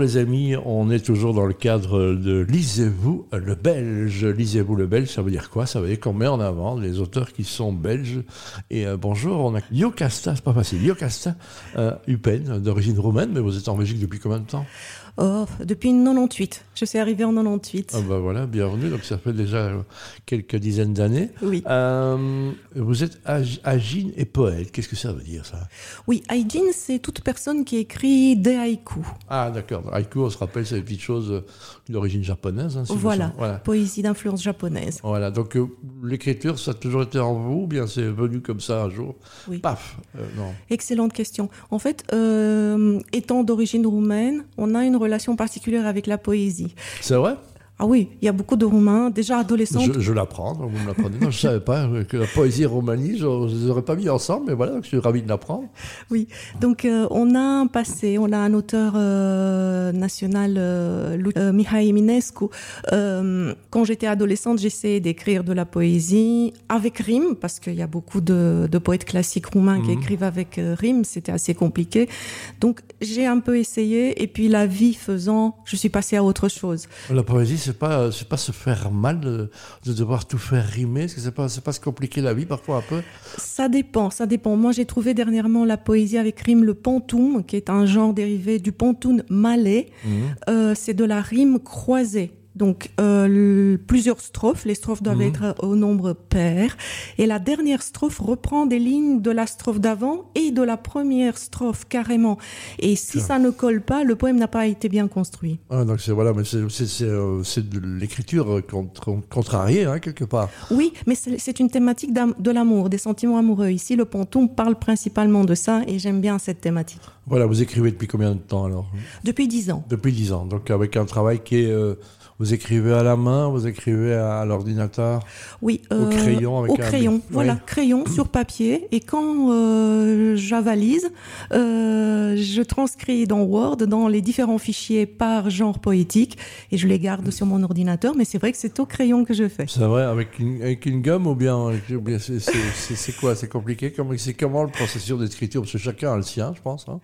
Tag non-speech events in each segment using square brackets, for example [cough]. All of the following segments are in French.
Les amis, on est toujours dans le cadre de Lisez-vous le Belge. Lisez-vous le Belge, ça veut dire quoi? Ça veut dire qu'on met en avant les auteurs qui sont belges. Et euh, bonjour, on a Yocasta, c'est pas facile, Yocasta, euh, Upen, d'origine roumaine, mais vous êtes en Belgique depuis combien de temps? Oh, depuis 98. Je suis arrivée en 98. Ah bah voilà, bienvenue. Donc ça fait déjà quelques dizaines d'années. Oui. Euh, vous êtes agine et poète. Qu'est-ce que ça veut dire ça? Oui, Aijin, c'est toute personne qui écrit des haïkus. Ah d'accord. Haïku, on se rappelle, c'est des petites choses euh, d'origine japonaise. hein, si Voilà, voilà. poésie d'influence japonaise. Voilà, donc euh, l'écriture, ça a toujours été en vous ou bien c'est venu comme ça un jour Oui. Paf Euh, Non. Excellente question. En fait, euh, étant d'origine roumaine, on a une relation particulière avec la poésie. C'est vrai? Ah oui, il y a beaucoup de Roumains, déjà adolescents. Je, je l'apprends, donc vous me l'apprenez. Non, je ne savais pas que la poésie et romanie, je ne les aurais pas mis ensemble, mais voilà, je suis ravi de l'apprendre. Oui, donc euh, on a un passé, on a un auteur euh, national, euh, euh, Mihai Eminescu. Quand j'étais adolescente, j'essayais d'écrire de la poésie avec rime, parce qu'il y a beaucoup de, de poètes classiques roumains qui Mhm. écrivent avec rime, c'était assez compliqué. Donc j'ai un peu essayé, et puis la vie faisant, je suis passée à autre chose. La poésie, c'est pas, c'est pas se faire mal de, de devoir tout faire rimer, est-ce que c'est pas, c'est pas se compliquer la vie parfois un peu Ça dépend, ça dépend. Moi, j'ai trouvé dernièrement la poésie avec rime le pantoum, qui est un genre dérivé du pantoun malais. Euh, c'est de la rime croisée. Donc, euh, plusieurs strophes. Les strophes doivent Mhm. être au nombre pair. Et la dernière strophe reprend des lignes de la strophe d'avant et de la première strophe carrément. Et si ça ne colle pas, le poème n'a pas été bien construit. Ah, donc c'est voilà, mais c'est, euh, de l'écriture contre, contrariée, hein, quelque part. Oui, mais c'est une thématique de l'amour, des sentiments amoureux. Ici, le pantoum parle principalement de ça et j'aime bien cette thématique. Voilà, vous écrivez depuis combien de temps alors? Depuis dix ans. Depuis 10 ans, donc avec un travail qui est... euh, vous écrivez à la main, vous écrivez à, à l'ordinateur Oui, Au crayon avec au crayon, voilà, oui. crayon sur papier. Et quand euh, j'avalise, euh, je transcris dans Word, dans les différents fichiers par genre poétique, et je les garde sur mon ordinateur. Mais c'est vrai que c'est au crayon que je fais. C'est vrai, avec une, avec une gomme ou bien, c'est, quoi? C'est compliqué C'est comment le processus d'écriture? Parce que chacun a le sien, je pense. hein.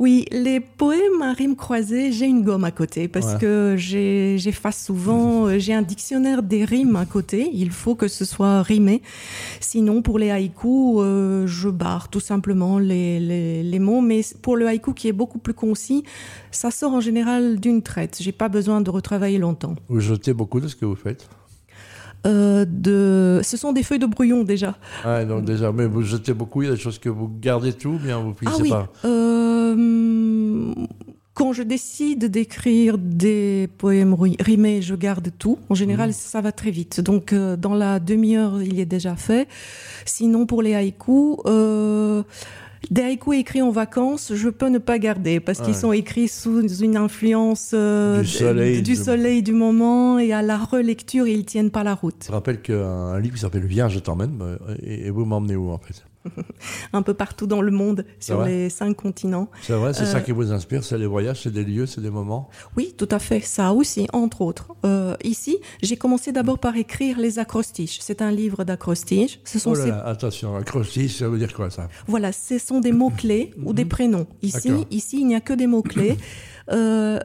Oui, les poèmes à rime croisée, j'ai une gomme à côté parce Ouais. que j'ai- j'efface souvent, euh, j'ai un dictionnaire des rimes à côté. Il faut que ce soit rimé. Sinon, pour les haïkus, euh, je barre tout simplement les, les, les mots. Mais pour le haïku qui est beaucoup plus concis, ça sort en général d'une traite. J'ai pas besoin de retravailler longtemps. Vous jetez beaucoup de ce que vous faites Euh, de... Ce sont des feuilles de brouillon déjà. Ah, donc déjà, mais vous jetez beaucoup, il y a des choses que vous gardez tout, ou bien vous Ah finissez oui. pas euh, quand je décide d'écrire des poèmes ri- rimés, je garde tout. En général, ça va très vite. Donc, euh, dans la demi-heure, il est déjà fait. Sinon, pour les haïkus, euh, des haïkus écrits en vacances, je peux ne pas garder parce qu'ils sont écrits sous une influence euh, Du soleil, du du- soleil du moment et à la relecture, ils tiennent pas la route. Je rappelle qu'un livre qui s'appelle Viens, je t'emmène, bah, et, et vous m'emmenez où en fait? [laughs] Un peu partout dans le monde, sur les cinq continents. C'est vrai, c'est ça Euh, qui vous inspire, c'est les voyages, c'est des lieux, c'est des moments? Oui, tout à fait. Ça aussi, entre autres. Euh, ici, j'ai commencé d'abord par écrire les acrostiches. C'est un livre d'acrostiches. Ce sont Oh là ces- là, attention, acrostiche, ça veut dire quoi ça? Voilà, ce sont des mots clés [laughs] ou des prénoms. Ici, ici, il n'y a que des mots [clears throat] Euh,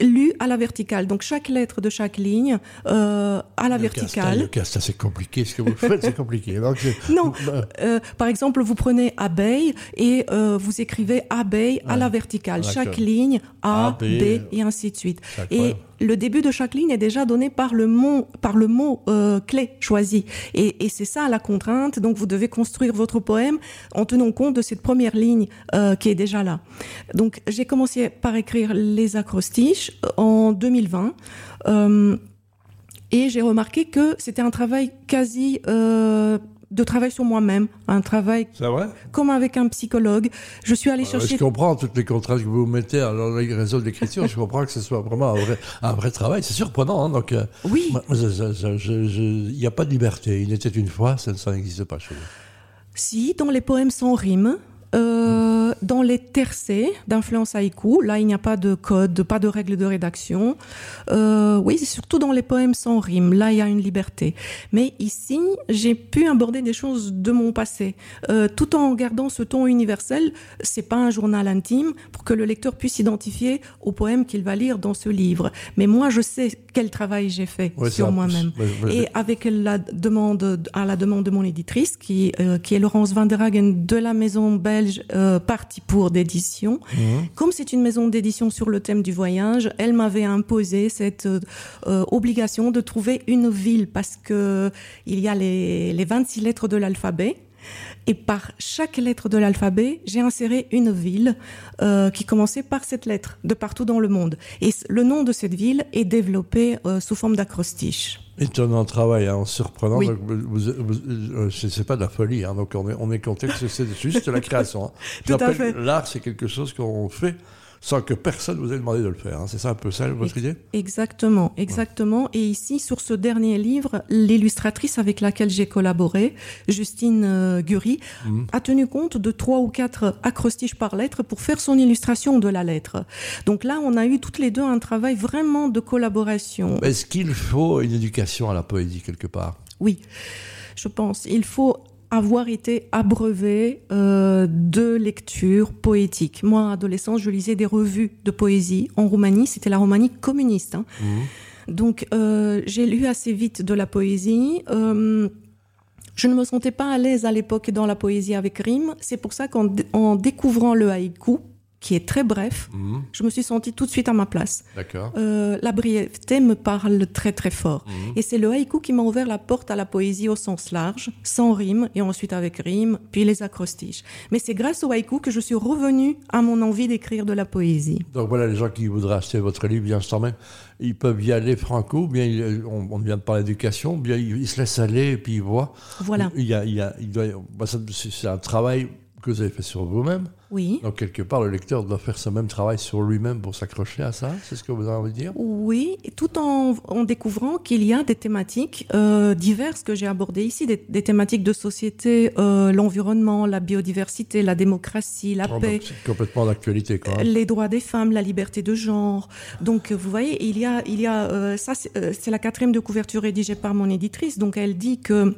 lus à la verticale. Donc chaque lettre de chaque ligne euh, à la verticale. Le casta, c'est compliqué, ce que vous faites, c'est compliqué. Donc, [laughs] Non, Euh, par exemple, vous prenez abeille et euh, vous écrivez abeille à la verticale. Chaque ligne A, B, B, et ainsi de suite. Et. Le début de chaque ligne est déjà donné par le mot, par le mot euh, clé choisi. Et, c'est ça la contrainte. Donc vous devez construire votre poème en tenant compte de cette première ligne euh, qui est déjà là. Donc j'ai commencé par écrire les acrostiches en 2020. Euh, et j'ai remarqué que c'était un travail quasi euh, de travail sur moi-même, un travail vrai comme avec un psychologue. Je suis allée chercher. Je comprends toutes les contraintes que vous mettez dans les réseaux d'écriture. je comprends que ce soit vraiment un vrai, un vrai travail. C'est surprenant. hein, donc, euh, Oui, il n'y a pas de liberté. Il était une fois, ça, ça n'existe pas chez vous. si dans les poèmes sans rime, Euh, les tercets d'influence haïku, là, il n'y a pas de code, pas de règles de rédaction. Euh, oui, surtout dans les poèmes sans rime, là, il y a une liberté. Mais ici, j'ai pu aborder des choses de mon passé, euh, tout en gardant ce ton universel. C'est pas un journal intime pour que le lecteur puisse s'identifier au poème qu'il va lire dans ce livre. Mais moi, je sais quel travail j'ai fait sur moi-même. Et avec la demande, à la demande de mon éditrice, qui, euh, qui est Laurence Van der Hagen de la maison belge euh, Parti d'édition. Mhm. Comme c'est une maison d'édition sur le thème du voyage, elle m'avait imposé cette euh, obligation de trouver une ville parce que il y a les, les 26 lettres de l'alphabet et par chaque lettre de l'alphabet, j'ai inséré une ville euh, qui commençait par cette lettre de partout dans le monde. Et le nom de cette ville est développé euh, sous forme d'acrostiche. Étonnant travail, hein, surprenant. Oui. Vous, euh, c'est pas de la folie, hein, donc on est, on est content que c'est juste la création. Hein. [laughs] Tout à fait. L'art, c'est quelque chose qu'on fait sans que personne vous ait demandé de le faire. Hein. C'est ça un peu ça votre idée Exactement, exactement. Et ici, sur ce dernier livre, l'illustratrice avec laquelle j'ai collaboré, Justine euh, Gury, mhm. a tenu compte de trois ou quatre acrostiches par lettre pour faire son illustration de la lettre. Donc là, on a eu toutes les deux un travail vraiment de collaboration. Est-ce qu'il faut une éducation à la poésie quelque part? Oui, je pense. Il faut avoir été abreuvé euh, de lecture poétique. Moi, adolescent, je lisais des revues de poésie en Roumanie. C'était la Roumanie communiste. Hein. Mmh. Donc, euh, j'ai lu assez vite de la poésie. Euh, je ne me sentais pas à l'aise à l'époque dans la poésie avec rime. C'est pour ça qu'en découvrant le haïku, qui est très bref, mhm. je me suis sentie tout de suite à ma place. D'accord. Euh, la brièveté me parle très très fort. Mhm. Et c'est le haïku qui m'a ouvert la porte à la poésie au sens large, sans rime, et ensuite avec rime, puis les acrostiches. Mais c'est grâce au haïku que je suis revenue à mon envie d'écrire de la poésie. Donc voilà, les gens qui voudraient acheter votre livre, bien sûr, même, ils peuvent y aller franco, bien on, vient de parler d'éducation, bien ils, se laissent aller et puis ils voient. Voilà. Il y a, il y a, il doit, bah, c'est un travail que vous avez fait sur vous-même. Oui. Donc, quelque part, le lecteur doit faire ce même travail sur lui-même pour s'accrocher à ça C'est ce que vous avez envie de dire? Oui, tout en, en découvrant qu'il y a des thématiques euh, diverses que j'ai abordées ici, des, thématiques de société, euh, l'environnement, la biodiversité, la démocratie, la oh, paix. C'est complètement d'actualité, quoi. Les droits des femmes, la liberté de genre. Donc, vous voyez, il y a, il y a euh, ça, c'est la quatrième de couverture rédigée par mon éditrice. Donc, elle dit que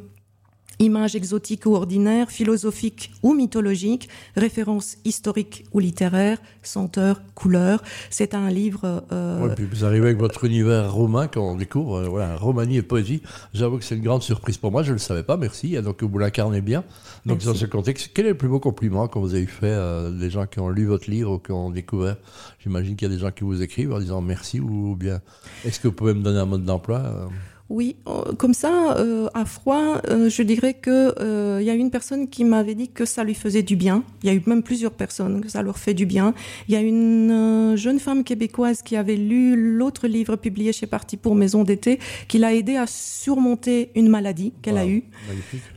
Images exotiques ou ordinaires, philosophiques ou mythologiques, références historiques ou littéraires, senteurs, couleurs. C'est un livre. Euh... puis vous arrivez avec votre univers romain quand on découvre euh, voilà, Romanie et poésie. J'avoue que c'est une grande surprise pour moi. Je ne le savais pas. Merci. Donc vous l'incarnez bien. Donc dans ce contexte, quel est le plus beau compliment que vous avez fait euh, des gens qui ont lu votre livre ou qui ont découvert? J'imagine qu'il y a des gens qui vous écrivent en disant merci ou, bien est-ce que vous pouvez me donner un mode d'emploi euh? Oui, euh, comme ça, euh, à froid, euh, je dirais que il y a une personne qui m'avait dit que ça lui faisait du bien. Il y a eu même plusieurs personnes que ça leur fait du bien. Il y a une jeune femme québécoise qui avait lu l'autre livre publié chez Parti pour Maison d'été, qui l'a aidé à surmonter une maladie qu'elle a eue.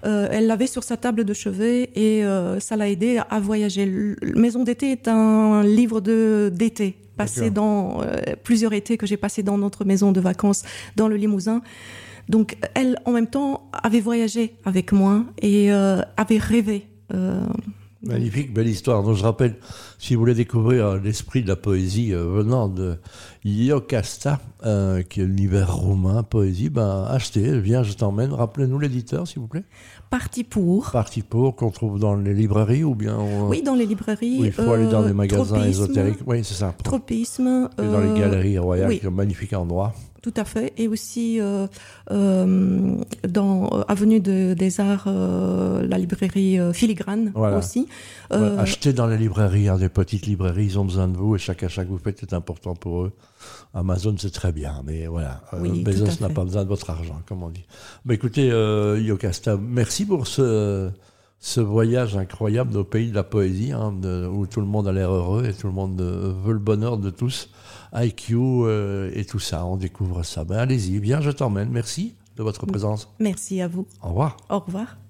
elle l'avait sur sa table de chevet et ça l'a aidé à voyager. Maison d'été est un livre de d'été passé dans euh, plusieurs étés que j'ai passé dans notre maison de vacances dans le Limousin. Donc elle, en même temps, avait voyagé avec moi et euh, avait rêvé. Euh, Magnifique, belle histoire. Donc, je rappelle, si vous voulez découvrir l'esprit de la poésie venant de Iocasta, qui est l'univers romain, poésie, ben, achetez, viens, je t'emmène. Rappelez-nous l'éditeur, s'il vous plaît. Parti pour. Parti pour, qu'on trouve dans les librairies ou bien. Oui, dans les librairies. il faut aller dans les euh, magasins ésotériques. Oui, c'est ça. Tropisme. Et dans les euh, galeries royales, qui sont un magnifique endroit. Tout à fait. Et aussi euh, euh, dans Avenue des Arts, euh, la librairie Filigrane aussi. achetez dans les librairies, hein, des petites librairies, ils ont besoin de vous et chaque achat que vous faites est important pour eux. Amazon, c'est très bien, mais voilà. Bezos n'a pas besoin de votre argent, comme on dit. Mais écoutez, Yocasta, merci pour ce ce voyage incroyable au pays de la poésie, hein, où tout le monde a l'air heureux et tout le monde veut le bonheur de tous. IQ euh, et tout ça. On découvre ça. Ben, allez-y, bien, je t'emmène. Merci de votre présence. Merci à vous. Au revoir. Au revoir.